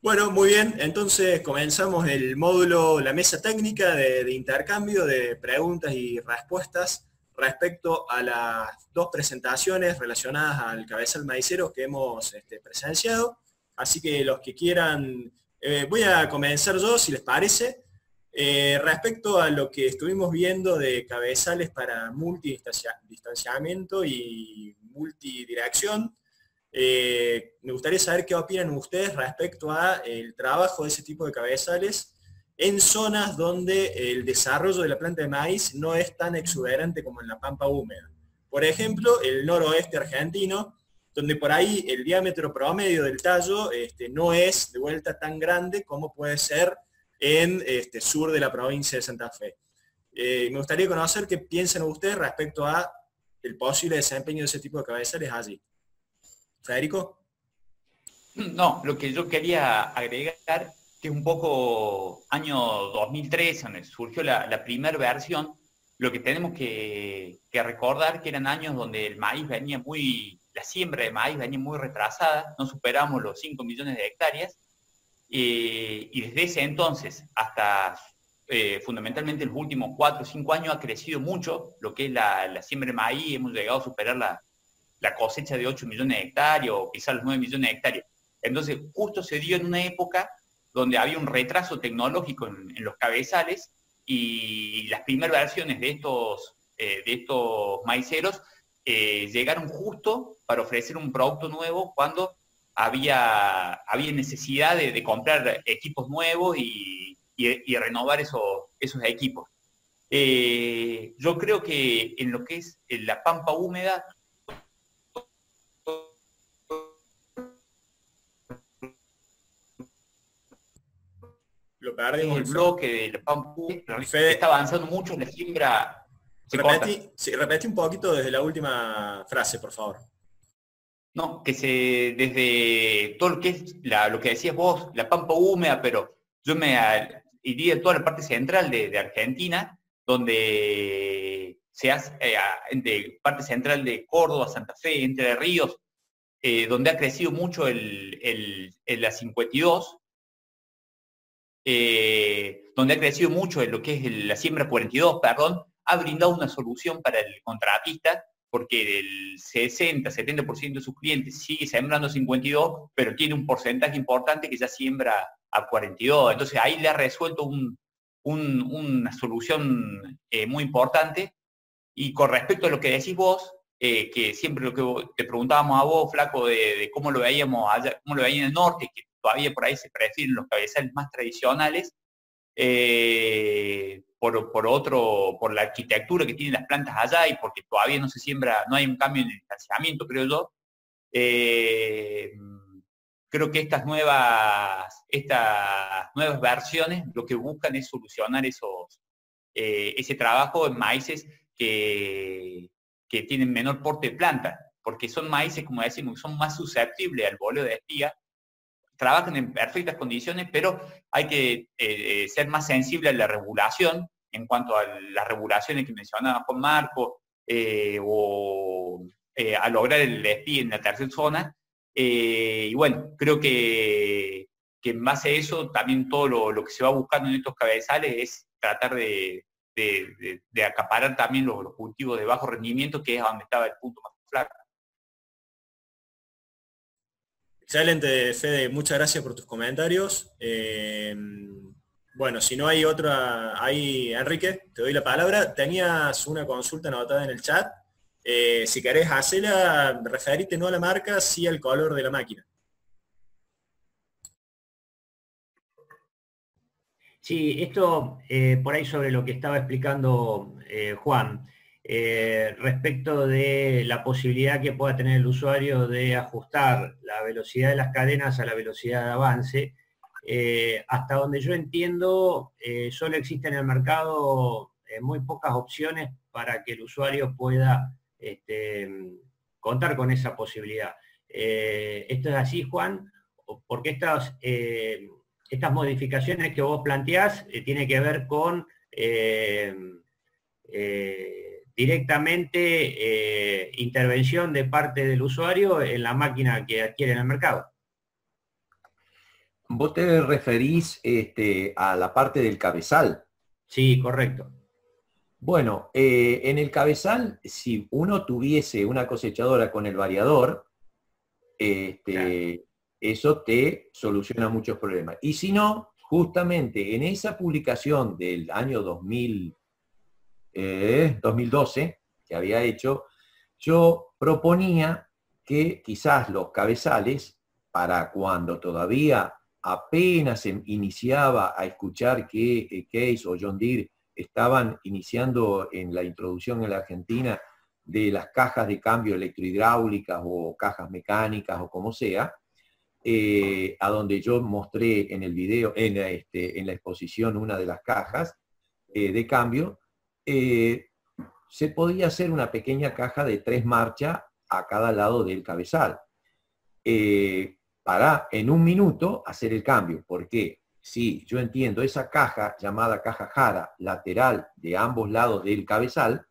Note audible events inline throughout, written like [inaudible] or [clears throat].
Bueno, muy bien. Entonces comenzamos el módulo, la mesa técnica de, intercambio de preguntas y respuestas respecto a las dos presentaciones relacionadas al cabezal maicero que hemos este, presenciado. Así que los que quieran, eh, voy a comenzar yo, si les parece. Eh, respecto a lo que estuvimos viendo de cabezales para multidistanciamiento y multidirección, eh, me gustaría saber qué opinan ustedes respecto a el trabajo de ese tipo de cabezales en zonas donde el desarrollo de la planta de maíz no es tan exuberante como en la pampa húmeda. Por ejemplo, el noroeste argentino, donde por ahí el diámetro promedio del tallo este, no es de vuelta tan grande como puede ser en este, sur de la provincia de Santa Fe. Eh, me gustaría conocer qué piensan ustedes respecto a el posible desempeño de ese tipo de cabezales allí. Federico. No, lo que yo quería agregar, que es un poco año 2013, donde surgió la, primera versión, lo que tenemos que, recordar que eran años donde el maíz venía muy, la siembra de maíz venía muy retrasada, no superamos los 5 millones de hectáreas, eh, y desde ese entonces hasta eh, fundamentalmente en los últimos 4 o 5 años ha crecido mucho lo que es la, la siembra de maíz, hemos llegado a superar la, la cosecha de 8 millones de hectáreas o quizás los 9 millones de hectáreas. Entonces, justo se dio en una época donde había un retraso tecnológico en, los cabezales y las primeras versiones de estos, eh, de estos maiceros eh, llegaron justo para ofrecer un producto nuevo cuando había, había necesidad de, comprar equipos nuevos y, renovar esos, esos equipos. Eh, yo creo que en lo que es la pampa húmeda el bloque del Pampu está avanzando mucho en la siembra. Repetí, un poquito desde la última frase, por favor. No, que se desde todo lo que es lo que decías vos, la pampa húmeda, pero yo me iría a toda la parte central de, Argentina, donde se hace, eh, parte central de Córdoba, Santa Fe, Entre Ríos, eh, donde ha crecido mucho el, el, la 52, eh, donde ha crecido mucho en lo que es la siembra 42, perdón, ha brindado una solución para el contratista, porque el 60-70% de sus clientes sigue sembrando 52, pero tiene un porcentaje importante que ya siembra a 42. Entonces ahí le ha resuelto una solución eh, muy importante. Y con respecto a lo que decís vos, eh, que siempre lo que te preguntábamos a vos, Flaco, de, cómo lo veíamos allá, cómo lo veía en el norte, todavía por ahí se prefieren los cabezales más tradicionales, eh, por, otro, por la arquitectura que tienen las plantas allá y porque todavía no se siembra, no hay un cambio en el distanciamiento, creo yo. Eh, creo que estas nuevas, estas nuevas versiones lo que buscan es solucionar esos, eh, ese trabajo en maíces que, que tienen menor porte de planta, porque son maíces, como decimos, son más susceptibles al boleo de espiga trabajan en perfectas condiciones, pero hay que eh, eh, ser más sensible a la regulación en cuanto a las regulaciones que mencionaba Juan Marco, eh, o a lograr el SPI en la tercera zona. y bueno, creo que, en base a eso también todo lo, que se va buscando en estos cabezales es tratar de, acaparar también los, los, cultivos de bajo rendimiento, que es donde estaba el punto más flaco. Excelente, Fede, muchas gracias por tus comentarios. Eh, bueno, si no hay otra, ahí Enrique, te doy la palabra. Tenías una consulta anotada en el chat. Eh, si querés hacerla, referite no a la marca, sí al color de la máquina. Sí, esto eh, por ahí sobre lo que estaba explicando Juan. Eh, respecto de la posibilidad que pueda tener el usuario de ajustar la velocidad de las cadenas a la velocidad de avance. Eh, hasta donde yo entiendo, eh, solo existen en el mercado muy pocas opciones para que el usuario pueda este, contar con esa posibilidad. ¿Esto es así, Juan? Porque estas, estas modificaciones que vos planteás tienen que ver con directamente eh, intervención de parte del usuario en la máquina que adquiere en el mercado. vos te referís este, a la parte del cabezal. Sí, correcto. Bueno, eh, en el cabezal, si uno tuviese una cosechadora con el variador, este, eso te soluciona muchos problemas. Y si no, justamente en esa publicación del año 2000, 2012 eh, que había hecho, yo proponía que quizás los cabezales, para cuando todavía apenas se iniciaba a escuchar que eh, Case o John Deere estaban iniciando en la introducción en la Argentina de las cajas de cambio electrohidráulicas o cajas mecánicas o como sea, eh, a donde yo mostré en el video, en la, este, exposición una de las cajas de cambio, eh, se podía hacer una pequeña caja de tres marchas a cada lado del cabezal. para en un minuto hacer el cambio. porque Si yo entiendo esa caja llamada caja jara lateral de ambos lados del cabezal,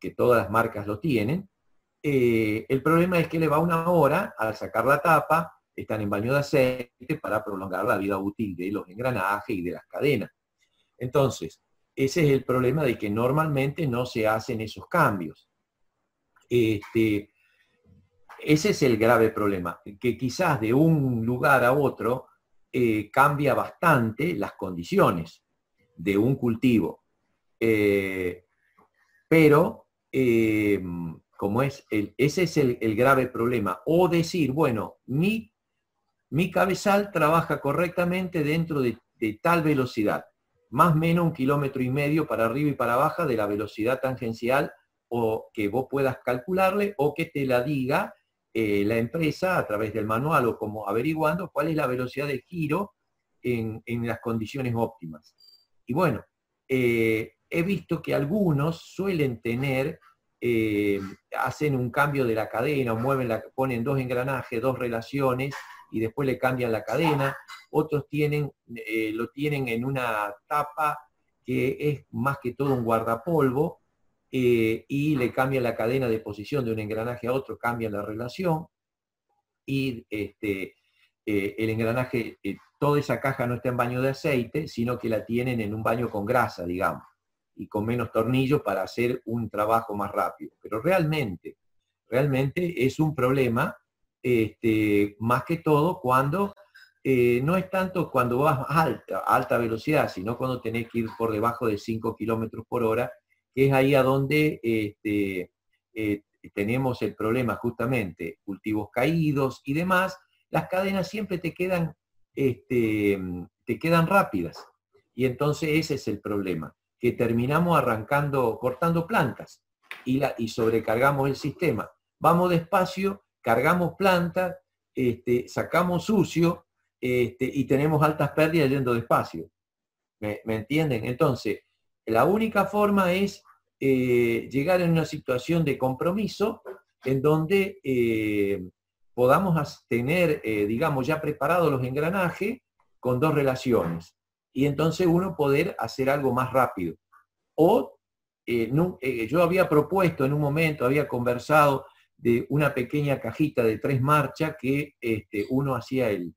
que todas las marcas lo tienen, el problema es que le va una hora al sacar la tapa, están en baño de aceite para prolongar la vida útil de los engranajes y de las cadenas. Entonces, ese es el problema de que normalmente no se hacen esos cambios. Este, ese es el grave problema, que quizás de un lugar a otro eh, cambia bastante las condiciones de un cultivo. Eh, pero eh, como es ese es el, el, grave problema. O decir, bueno, mi mi cabezal trabaja correctamente dentro de, tal velocidad, más o menos un kilómetro y medio para arriba y para abajo de la velocidad tangencial o que vos puedas calcularle o que te la diga eh, la empresa a través del manual o como averiguando cuál es la velocidad de giro en, las condiciones óptimas. Y bueno, eh, he visto que algunos suelen tener, eh, hacen un cambio de la cadena, mueven la, ponen dos engranajes, dos relaciones, y después le cambian la cadena, otros tienen, eh, lo tienen en una tapa que es más que todo un guardapolvo, eh, y le cambian la cadena de posición de un engranaje a otro, cambian la relación, y este, eh, el engranaje, toda esa caja no está en baño de aceite, sino que la tienen en un baño con grasa, digamos, y con menos tornillos para hacer un trabajo más rápido. Pero realmente, realmente es un problema este, más que todo cuando eh, no es tanto cuando vas a alta, alta velocidad, sino cuando tenés que ir por debajo de 5 kilómetros por hora, que es ahí a donde este, eh, tenemos el problema justamente, cultivos caídos y demás, las cadenas siempre te quedan, este, te quedan rápidas. Y entonces ese es el problema, que terminamos arrancando, cortando plantas y, la, y sobrecargamos el sistema. Vamos despacio cargamos planta, este, sacamos sucio este, y tenemos altas pérdidas yendo despacio. ¿Me, entienden? Entonces, la única forma es eh, llegar en una situación de compromiso en donde eh, podamos tener, eh, digamos, ya preparados los engranajes con dos relaciones. Y entonces uno poder hacer algo más rápido. O yo había propuesto en un momento, había conversado de una pequeña cajita de tres marchas que este, uno hacía el,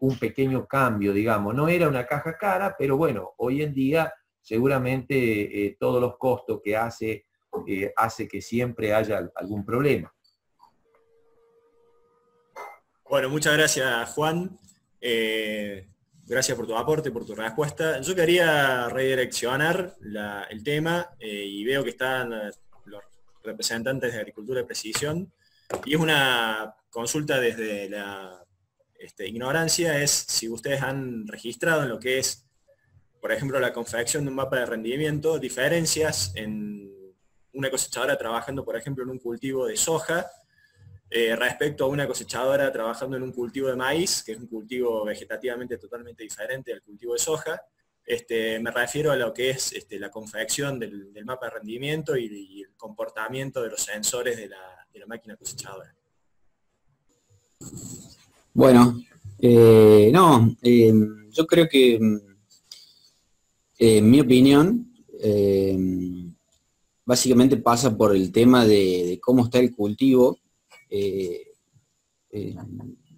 un pequeño cambio, digamos. No era una caja cara, pero bueno, hoy en día seguramente eh, todos los costos que hace eh, hace que siempre haya algún problema. Bueno, muchas gracias Juan. Eh, gracias por tu aporte, por tu respuesta. Yo quería redireccionar el tema y veo que están representantes de Agricultura de Precisión, y es una consulta desde la este, ignorancia, es si ustedes han registrado en lo que es, por ejemplo, la confección de un mapa de rendimiento, diferencias en una cosechadora trabajando, por ejemplo, en un cultivo de soja, eh, respecto a una cosechadora trabajando en un cultivo de maíz, que es un cultivo vegetativamente totalmente diferente al cultivo de soja, este, me refiero a lo que es este, la confección del, mapa de rendimiento y, el comportamiento de los sensores de la, máquina cosechadora. Bueno, eh, no, eh, yo creo que, eh, en mi opinión, básicamente pasa por el tema de, cómo está el cultivo.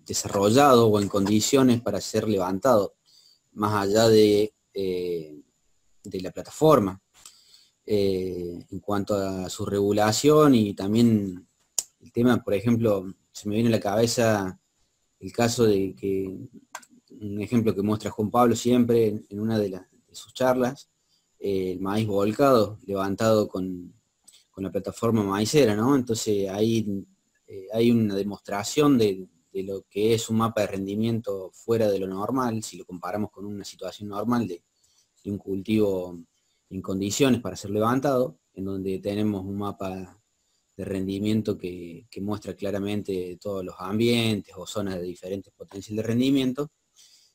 desarrollado o en condiciones para ser levantado, más allá de, de la plataforma. en cuanto a su regulación y también el tema, por ejemplo, se me viene a la cabeza el caso de que, un ejemplo que muestra Juan Pablo siempre en, una de, sus charlas, el maíz volcado, levantado con, la plataforma maicera, ¿no? Entonces ahí eh, hay una demostración de, lo que es un mapa de rendimiento fuera de lo normal, si lo comparamos con una situación normal de, de un cultivo en condiciones para ser levantado, en donde tenemos un mapa de rendimiento que, muestra claramente todos los ambientes o zonas de diferentes potenciales de rendimiento.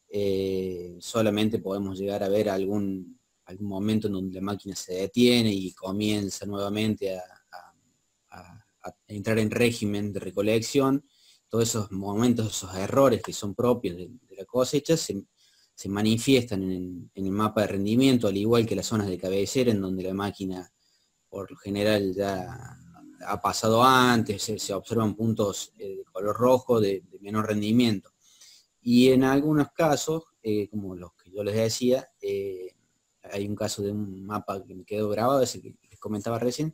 Eh, solamente podemos llegar a ver algún, algún momento en donde la máquina se detiene y comienza nuevamente a, entrar en régimen de recolección. Todos esos momentos, esos errores que son propios de, la cosecha se, manifiestan en, el mapa de rendimiento, al igual que las zonas de cabecera, en donde la máquina por lo general ya ha pasado antes, se, observan puntos eh, de color rojo de, menor rendimiento. Y en algunos casos, eh, como los que yo les decía, eh, hay un caso de un mapa que me quedó grabado, ese que les comentaba recién,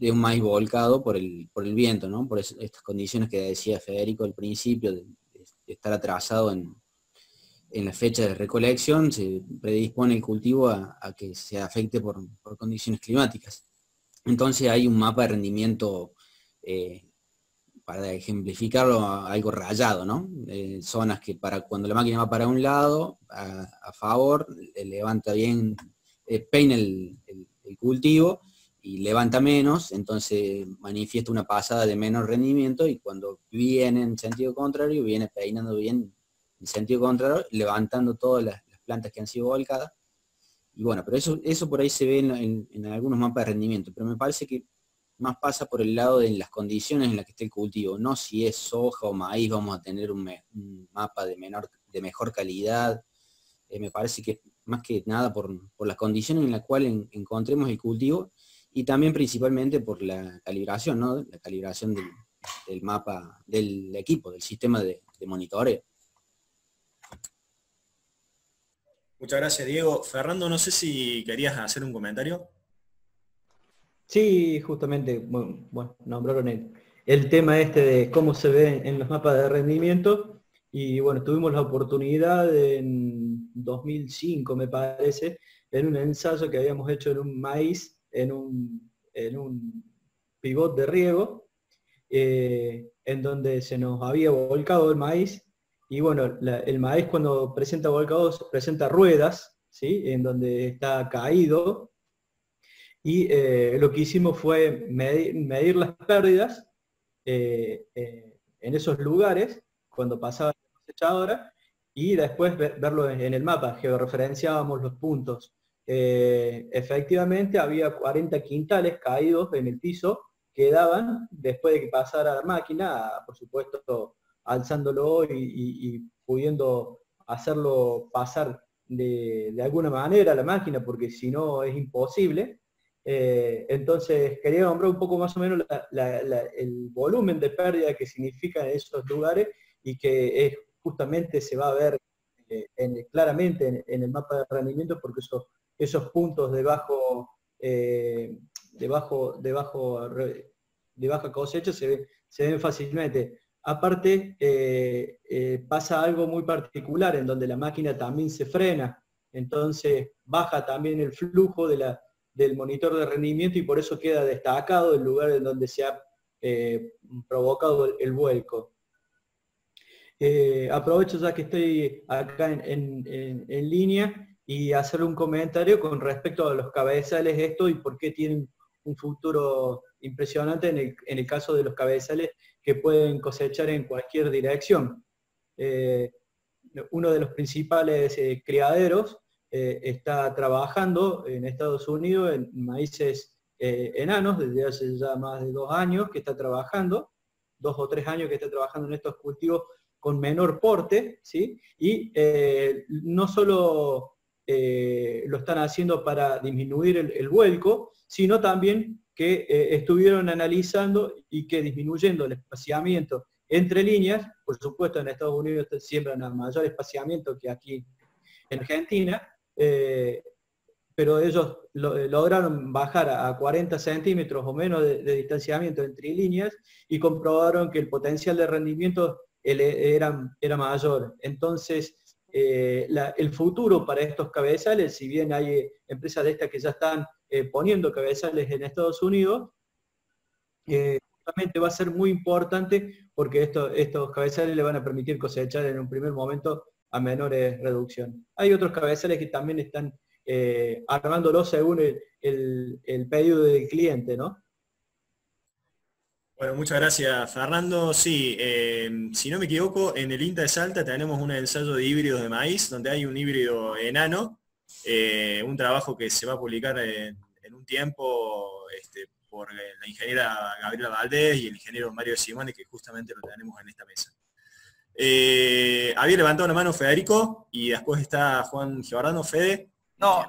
de un maíz volcado por el, por el viento, ¿no? por estas condiciones que decía Federico al principio, de, estar atrasado en, la fecha de recolección, se predispone el cultivo a, que se afecte por condiciones climáticas. Entonces hay un mapa de rendimiento, eh, para ejemplificarlo, algo rayado, ¿no? Zonas que para cuando la máquina va para un lado, a, favor, levanta bien, eh, peina el, cultivo y levanta menos, entonces manifiesta una pasada de menor rendimiento y cuando viene en sentido contrario, viene peinando bien en sentido contrario, levantando todas las plantas que han sido volcadas. Y bueno, pero eso, eso por ahí se ve en, algunos mapas de rendimiento, pero me parece que más pasa por el lado de las condiciones en las que esté el cultivo, no si es soja o maíz vamos a tener un, mapa de, menor, de mejor calidad, eh, me parece que más que nada por, las condiciones en las cuales encontremos el cultivo y también principalmente por la calibración, ¿no? la calibración del, mapa, del equipo, del sistema de monitoreo. Muchas gracias, Diego. Fernando, no sé si querías hacer un comentario. Sí, justamente, bueno, nombraron el, el, tema este de cómo se ve en los mapas de rendimiento y bueno, tuvimos la oportunidad en 2005, me parece, en un ensayo que habíamos hecho en un maíz, en un, en un pivot de riego, eh, en donde se nos había volcado el maíz y bueno, el maíz cuando presenta volcados presenta ruedas, ¿sí? en donde está caído. Y eh, lo que hicimos fue medir, las pérdidas eh, en esos lugares cuando pasaba la cosechadora y después verlo en, el mapa, georreferenciábamos los puntos. Efectivamente había 40 quintales caídos en el piso que daban después de que pasara la máquina, por supuesto alzándolo y, pudiendo hacerlo pasar de, alguna manera la máquina, porque si no es imposible. Eh, entonces quería nombrar un poco más o menos el volumen de pérdida que significa esos lugares y que es, justamente se va a ver eh, claramente en, el mapa de rendimiento porque esos, puntos de bajo, eh, de, de baja cosecha se, ven fácilmente. Aparte, eh, eh, pasa algo muy particular en donde la máquina también se frena, entonces baja también el flujo del monitor de rendimiento y por eso queda destacado el lugar en donde se ha provocado el, vuelco. Aprovecho ya que estoy acá en, línea y hacer un comentario con respecto a los cabezales esto y por qué tienen un futuro impresionante en el caso de los cabezales que pueden cosechar en cualquier dirección. Eh, uno de los principales eh, criaderos eh, está trabajando en Estados Unidos en maíces enanos desde hace ya más de dos años que está trabajando, dos o tres años que está trabajando en estos cultivos con menor porte, ¿sí? y no solo lo están haciendo para disminuir el vuelco, sino también que eh, estuvieron analizando y que disminuyendo el espaciamiento entre líneas, por supuesto en Estados Unidos siembran a mayor espaciamiento que aquí en Argentina, eh, pero ellos lograron bajar a 40 centímetros o menos de, distanciamiento entre líneas y comprobaron que el potencial de rendimiento era, era mayor. Entonces, eh, el futuro para estos cabezales, si bien hay empresas de estas que ya están eh, poniendo cabezales en Estados Unidos, eh, justamente va a ser muy importante porque estos cabezales le van a permitir cosechar en un primer momento a menores reducciones. Hay otros cabezales que también están armándolo según el, el pedido del cliente, ¿no? Bueno, muchas gracias, Fernando. Sí, eh, si no me equivoco, en el INTA de Salta tenemos un ensayo de híbridos de maíz, donde hay un híbrido enano, eh, un trabajo que se va a publicar en, un tiempo este, por la ingeniera Gabriela Valdés y el ingeniero Mario Simone, que justamente lo tenemos en esta mesa. Eh, había levantado la mano Federico y después está Juan Giordano, Fede. No,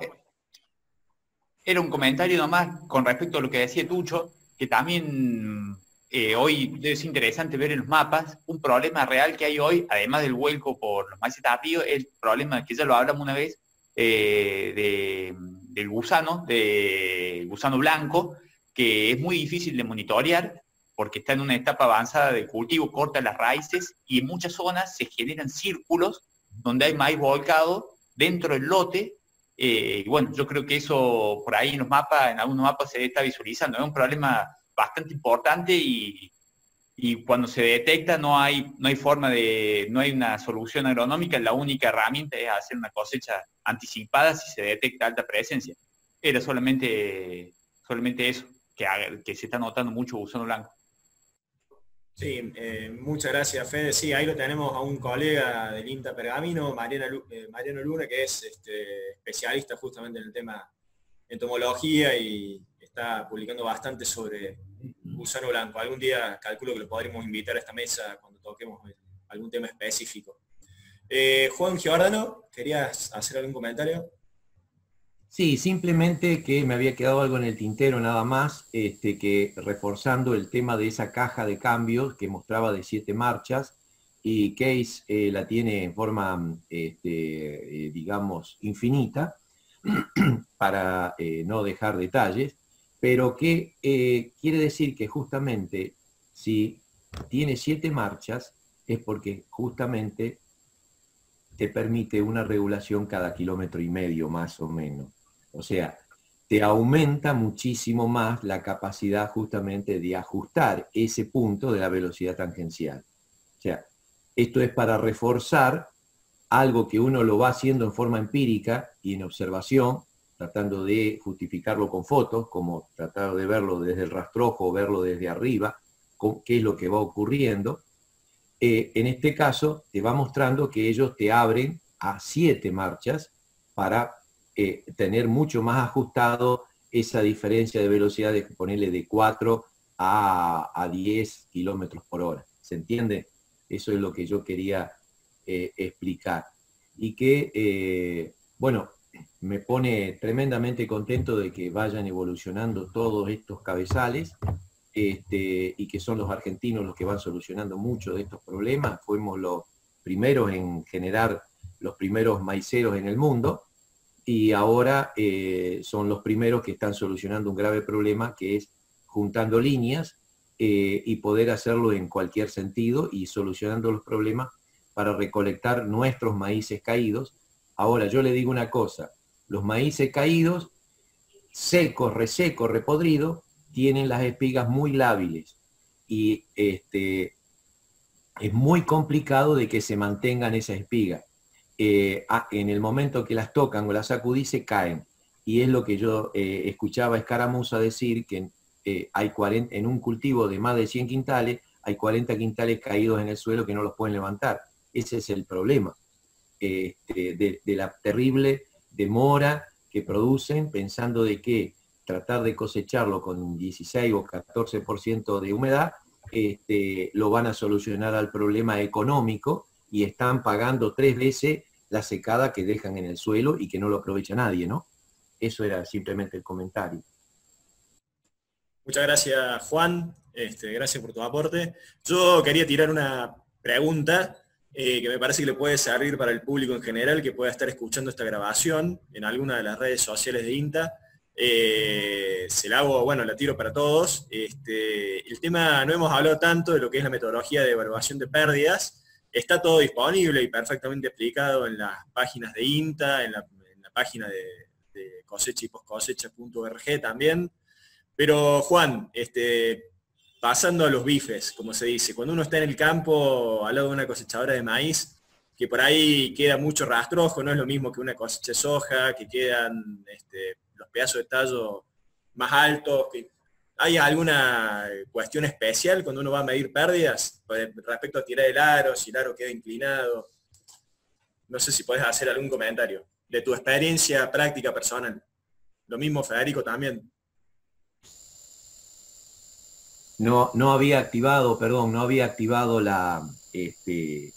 era un comentario nomás con respecto a lo que decía Tucho, que también eh, hoy es interesante ver en los mapas un problema real que hay hoy, además del vuelco por los maíces tardíos, el problema que ya lo hablamos una vez, eh, del gusano, del gusano blanco, que es muy difícil de monitorear porque está en una etapa avanzada de cultivo, corta las raíces y en muchas zonas se generan círculos donde hay maíz volcado dentro del lote. Eh, y bueno, yo creo que eso por ahí en los mapas, en algunos mapas se está visualizando. Es un problema bastante importante y, cuando se detecta no hay, no hay forma de, no hay una solución agronómica, la única herramienta es hacer una cosecha anticipada si se detecta alta presencia. Era solamente, solamente eso, que, que se está notando mucho gusano blanco. Sí, eh, muchas gracias Fede. Sí, ahí lo tenemos a un colega del INTA Pergamino, Mariano, eh, Mariano Luna, que es este, especialista justamente en el tema entomología y está publicando bastante sobre gusano blanco. Algún día calculo que lo podremos invitar a esta mesa cuando toquemos algún tema específico. Eh, Juan Giordano, ¿querías hacer algún comentario? Sí, simplemente que me había quedado algo en el tintero nada más, este, que reforzando el tema de esa caja de cambios que mostraba de siete marchas, y Case eh, la tiene en forma, este, eh, digamos, infinita, [clears throat] para no dejar detalles, pero que eh, quiere decir que justamente si tiene siete marchas es porque justamente te permite una regulación cada kilómetro y medio más o menos. O sea, te aumenta muchísimo más la capacidad justamente de ajustar ese punto de la velocidad tangencial. O sea, esto es para reforzar algo que uno lo va haciendo en forma empírica y en observación, tratando de justificarlo con fotos, como tratar de verlo desde el rastrojo verlo desde arriba, qué es lo que va ocurriendo. Eh, en este caso, te va mostrando que ellos te abren a siete marchas para eh, tener mucho más ajustado esa diferencia de velocidad de ponerle de 4 a, a 10 kilómetros por hora. ¿Se entiende? Eso es lo que yo quería eh, explicar. Y que, bueno, me pone tremendamente contento de que vayan evolucionando todos estos cabezales este, y que son los argentinos los que van solucionando muchos de estos problemas. Fuimos los primeros en generar los primeros maiceros en el mundo y ahora eh, son los primeros que están solucionando un grave problema que es juntando líneas eh, y poder hacerlo en cualquier sentido y solucionando los problemas para recolectar nuestros maíces caídos Ahora, yo le digo una cosa, los maíces caídos, secos, resecos, repodridos, tienen las espigas muy lábiles y este, es muy complicado de que se mantengan esas espigas. Eh, en el momento que las tocan o las sacudís se caen. Y es lo que yo eh, escuchaba a Escaramuza decir, que eh, hay 40, en un cultivo de más de 100 quintales, hay 40 quintales caídos en el suelo que no los pueden levantar. Ese es el problema. Este, de, la terrible demora que producen, pensando de que tratar de cosecharlo con un 16 o 14% de humedad, este, lo van a solucionar al problema económico y están pagando tres veces la secada que dejan en el suelo y que no lo aprovecha nadie, ¿no? Eso era simplemente el comentario. Muchas gracias, Juan. Este, gracias por tu aporte. Yo quería tirar una pregunta eh, que me parece que le puede servir para el público en general que pueda estar escuchando esta grabación en alguna de las redes sociales de INTA. Eh, se la hago, bueno, la tiro para todos. Este, el tema, no hemos hablado tanto de lo que es la metodología de evaluación de pérdidas. Está todo disponible y perfectamente explicado en las páginas de INTA, en la, página de, de cosecha y poscosecha.org también. Pero Juan, este, pasando a los bifes, como se dice, cuando uno está en el campo al lado de una cosechadora de maíz, que por ahí queda mucho rastrojo, no es lo mismo que una cosecha de soja, que quedan este, los pedazos de tallo más altos. ¿Hay alguna cuestión especial cuando uno va a medir pérdidas respecto a tirar el aro, si el aro queda inclinado? No sé si puedes hacer algún comentario de tu experiencia práctica personal. Lo mismo Federico también no, no había activado, perdón, no había activado la, este,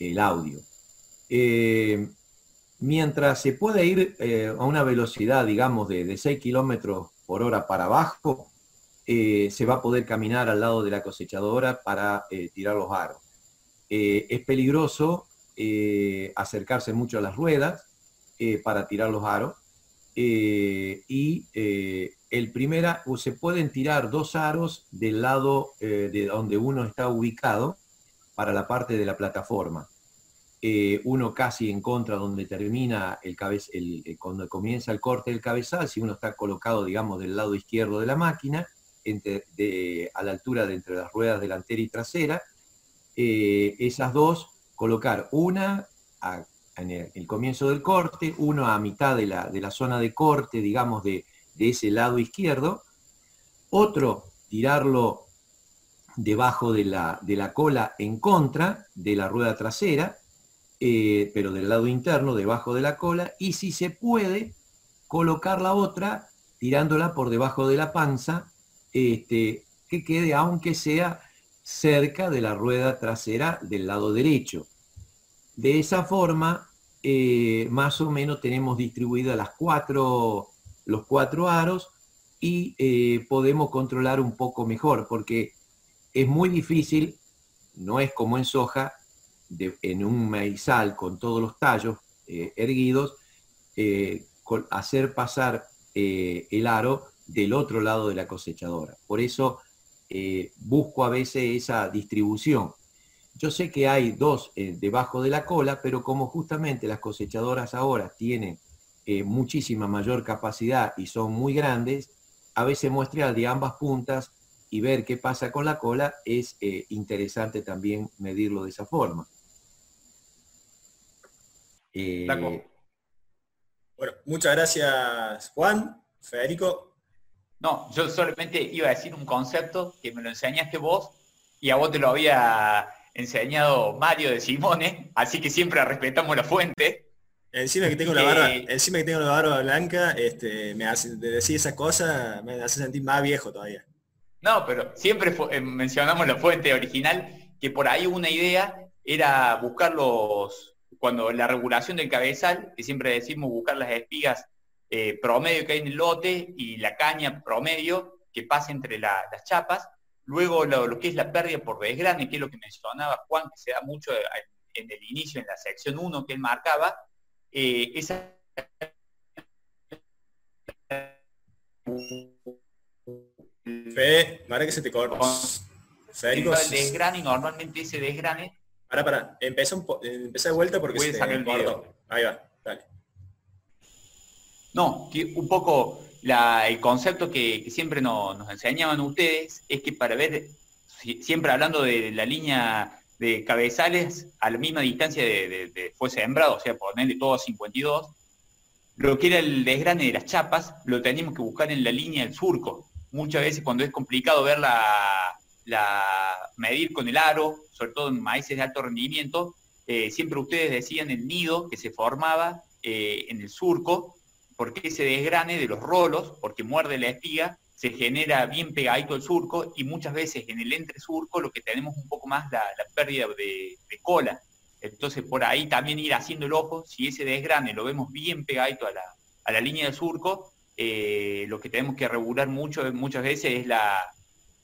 el audio. Eh, mientras se puede ir eh, a una velocidad, digamos, de, 6 kilómetros por hora para abajo, eh, se va a poder caminar al lado de la cosechadora para tirar los aros. es peligroso acercarse mucho a las ruedas para tirar los aros y el primera, se pueden tirar dos aros del lado eh, de donde uno está ubicado para la parte de la plataforma. Eh, uno casi en contra donde termina el, el, cuando comienza el corte del cabezal, si uno está colocado, digamos, del lado izquierdo de la máquina, entre, a la altura de entre las ruedas delantera y trasera, eh, esas dos, colocar una en el, comienzo del corte, uno a mitad de la, de la zona de corte, digamos, de, de ese lado izquierdo, otro tirarlo debajo de la, de la cola en contra de la rueda trasera, eh, pero del lado interno, debajo de la cola, y si se puede, colocar la otra tirándola por debajo de la panza, este, que quede aunque sea cerca de la rueda trasera del lado derecho. De esa forma, eh, más o menos tenemos distribuidas las cuatro los cuatro aros y eh, podemos controlar un poco mejor, porque es muy difícil, no es como en soja, en un maizal con todos los tallos eh, erguidos, eh, hacer pasar el aro del otro lado de la cosechadora. Por eso busco a veces esa distribución. Yo sé que hay dos debajo de la cola, pero como justamente las cosechadoras ahora tienen eh, muchísima mayor capacidad y son muy grandes, a veces muestrear de ambas puntas y ver qué pasa con la cola es eh, interesante también medirlo de esa forma. Eh, bueno, muchas gracias Juan, Federico. No, yo solamente iba a decir un concepto que me lo enseñaste vos y a vos te lo había enseñado Mario de Simone, así que siempre respetamos la fuente. Encima que tengo la barba, encima que tengo la barba blanca, este, me hace, de decir esa cosa me hace sentir más viejo todavía. No, pero siempre eh, mencionamos la fuente original, que por ahí una idea era buscar los, cuando la regulación del cabezal, que siempre decimos buscar las espigas eh, promedio que hay en el lote y la caña promedio que pasa entre las chapas, luego lo, que es la pérdida por desgrane, que es lo que mencionaba Juan, que se da mucho en el inicio, en la sección 1 que él marcaba, eh, esa Fede, para que se te corta. El desgrane, normalmente ese desgrane. Para, para, empieza, un de vuelta porque se te Ahí va, dale. No, que un poco el concepto que, siempre nos enseñaban ustedes es que para ver, siempre hablando de la línea de cabezales a la misma distancia de, fue sembrado, o sea, ponerle todo a 52, lo que era el desgrane de las chapas, lo teníamos que buscar en la línea del surco. Muchas veces cuando es complicado ver la, medir con el aro, sobre todo en maíces de alto rendimiento, eh, siempre ustedes decían el nido que se formaba eh, en el surco, porque ese desgrane de los rolos, porque muerde la espiga, se genera bien pegadito el surco y muchas veces en el entresurco lo que tenemos un poco más la, pérdida de, cola. Entonces por ahí también ir haciendo el ojo, si ese desgrane lo vemos bien pegadito a la, a la línea del surco, eh, lo que tenemos que regular mucho, muchas veces es la,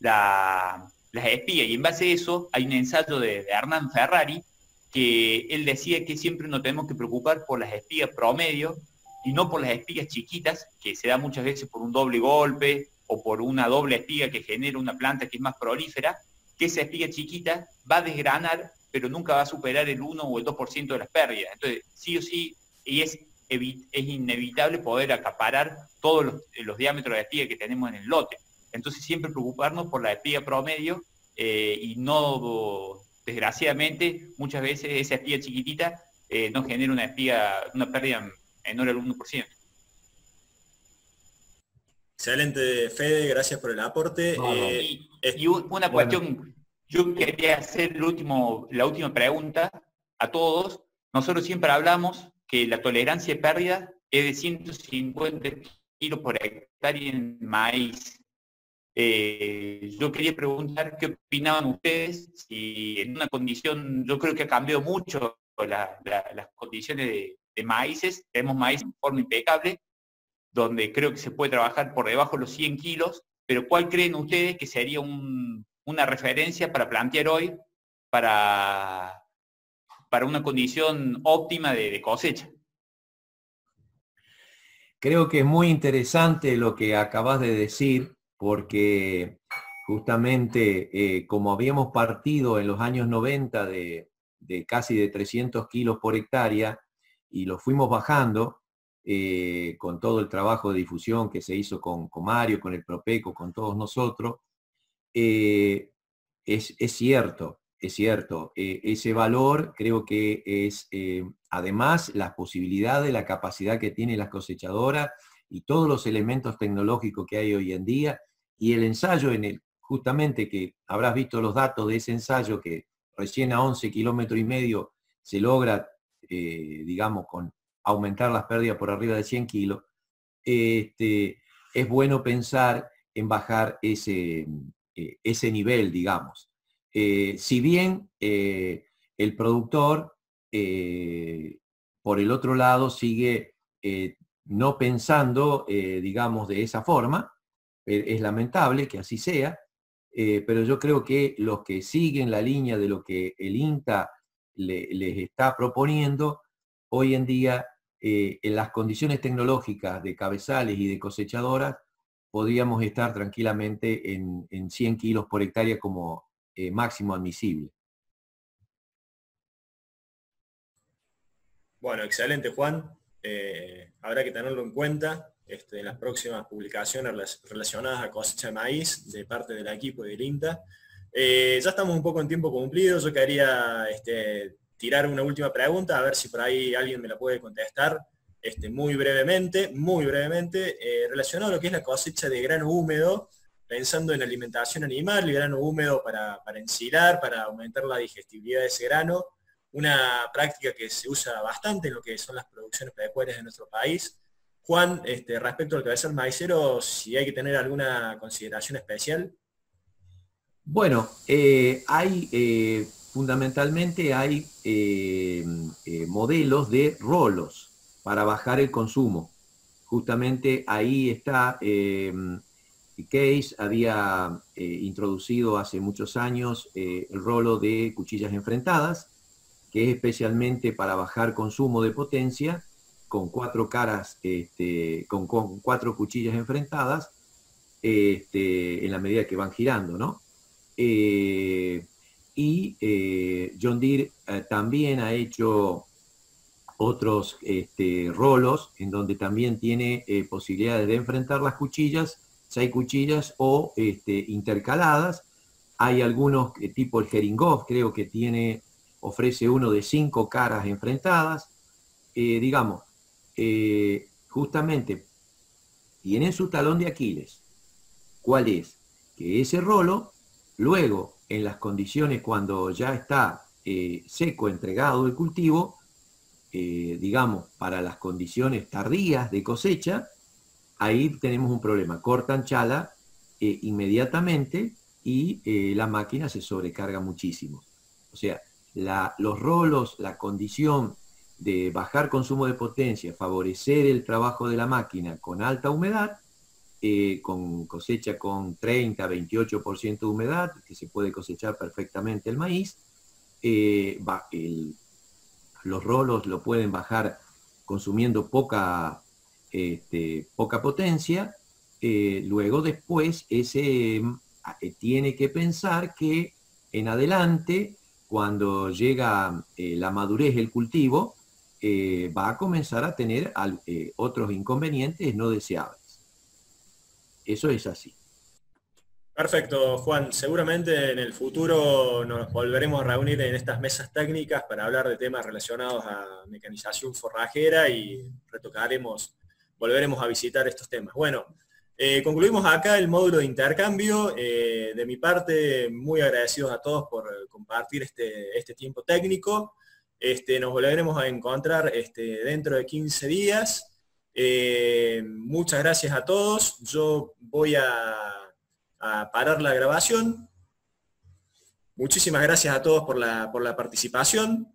las espigas. Y en base a eso hay un ensayo de, Hernán Ferrari que él decía que siempre nos tenemos que preocupar por las espigas promedio y no por las espigas chiquitas, que se da muchas veces por un doble golpe o por una doble espiga que genera una planta que es más prolífera, que esa espiga chiquita va a desgranar, pero nunca va a superar el 1 o el 2% de las pérdidas. Entonces, sí o sí, y es, es inevitable poder acaparar todos los, diámetros de espiga que tenemos en el lote. Entonces, siempre preocuparnos por la espiga promedio eh, y no, desgraciadamente, muchas veces esa espiga chiquitita eh, no genera una espiga, una pérdida menor al 1%. Excelente, Fede, gracias por el aporte. Eh, y, una cuestión, yo quería hacer el último, la última pregunta a todos. Nosotros siempre hablamos que la tolerancia de pérdida es de 150 kilos por hectárea en maíz. Eh, yo quería preguntar qué opinaban ustedes, si en una condición, yo creo que ha cambiado mucho las condiciones de, de maíces, tenemos maíz en forma impecable, donde creo que se puede trabajar por debajo de los 100 kilos, pero ¿cuál creen ustedes que sería una referencia para plantear hoy para, para una condición óptima de, cosecha? Creo que es muy interesante lo que acabas de decir, porque justamente eh, como habíamos partido en los años 90 de, de, casi de 300 kilos por hectárea y lo fuimos bajando, eh, con todo el trabajo de difusión que se hizo con, Mario, con el Propeco, con todos nosotros, eh, es, cierto, es cierto. Eh, ese valor creo que es, además, la posibilidad de la capacidad que tiene la cosechadora y todos los elementos tecnológicos que hay hoy en día, y el ensayo en el, justamente que habrás visto los datos de ese ensayo que recién a 11 kilómetros y medio se logra, digamos, con aumentar las pérdidas por arriba de 100 kilos, este, es bueno pensar en bajar ese, eh, ese nivel, digamos. Eh, si bien eh, el productor, por el otro lado, sigue no pensando, digamos, de esa forma, es lamentable que así sea, pero yo creo que los que siguen la línea de lo que el INTA les está proponiendo, hoy en día eh, en las condiciones tecnológicas de cabezales y de cosechadoras, podríamos estar tranquilamente en, 100 kilos por hectárea como eh, máximo admisible. Bueno, excelente Juan. Eh, habrá que tenerlo en cuenta este, en las próximas publicaciones relacionadas a cosecha de maíz de parte del equipo de INTA. Ya estamos un poco en tiempo cumplido. Yo quería este, tirar una última pregunta, a ver si por ahí alguien me la puede contestar este, muy brevemente, muy brevemente, eh, relacionado a lo que es la cosecha de grano húmedo, pensando en alimentación animal, el grano húmedo para, para ensilar, para aumentar la digestibilidad de ese grano, una práctica que se usa bastante en lo que son las producciones pecuarias de nuestro país. Juan, este, respecto al cabezal maicero, si hay que tener alguna consideración especial. Bueno, eh, hay eh, fundamentalmente hay eh, modelos de rolos para bajar el consumo. Justamente ahí está, Case había introducido hace muchos años el rolo de cuchillas enfrentadas, que es especialmente para bajar consumo de potencia, con cuatro caras, este, con, cuatro cuchillas enfrentadas, este, en la medida que van girando, ¿no? Y eh, John Deere eh, también ha hecho otros este, rolos en donde también tiene eh, posibilidades de enfrentar las cuchillas, seis cuchillas o este, intercaladas. Hay algunos, tipo el Heringhoff, creo que tiene, ofrece uno de cinco caras enfrentadas. digamos, justamente tienen su talón de Aquiles. ¿Cuál es? Que ese rolo, luego en las condiciones cuando ya está eh, seco, entregado el cultivo, eh, digamos, para las condiciones tardías de cosecha, ahí tenemos un problema. Cortan chala eh, inmediatamente y la máquina se sobrecarga muchísimo. O sea, los rolos, la condición de bajar consumo de potencia, favorecer el trabajo de la máquina con alta humedad, eh, con cosecha con 30, 28% de humedad, que se puede cosechar perfectamente el maíz. Eh, los rolos lo pueden bajar consumiendo poca, este, poca potencia. Eh, luego después ese tiene que pensar que en adelante, cuando llega la madurez del cultivo, va a comenzar a tener otros inconvenientes no deseables. Eso es así. Perfecto, Juan. Seguramente en el futuro nos volveremos a reunir en estas mesas técnicas para hablar de temas relacionados a mecanización forrajera y retocaremos, volveremos a visitar estos temas. Bueno, eh, concluimos acá el módulo de intercambio. Eh, de mi parte, muy agradecidos a todos por compartir este, este tiempo técnico. Este, nos volveremos a encontrar este, dentro de 15 días. Eh, muchas gracias a todos. Yo voy a, parar la grabación. Muchísimas gracias a todos por la, por la participación.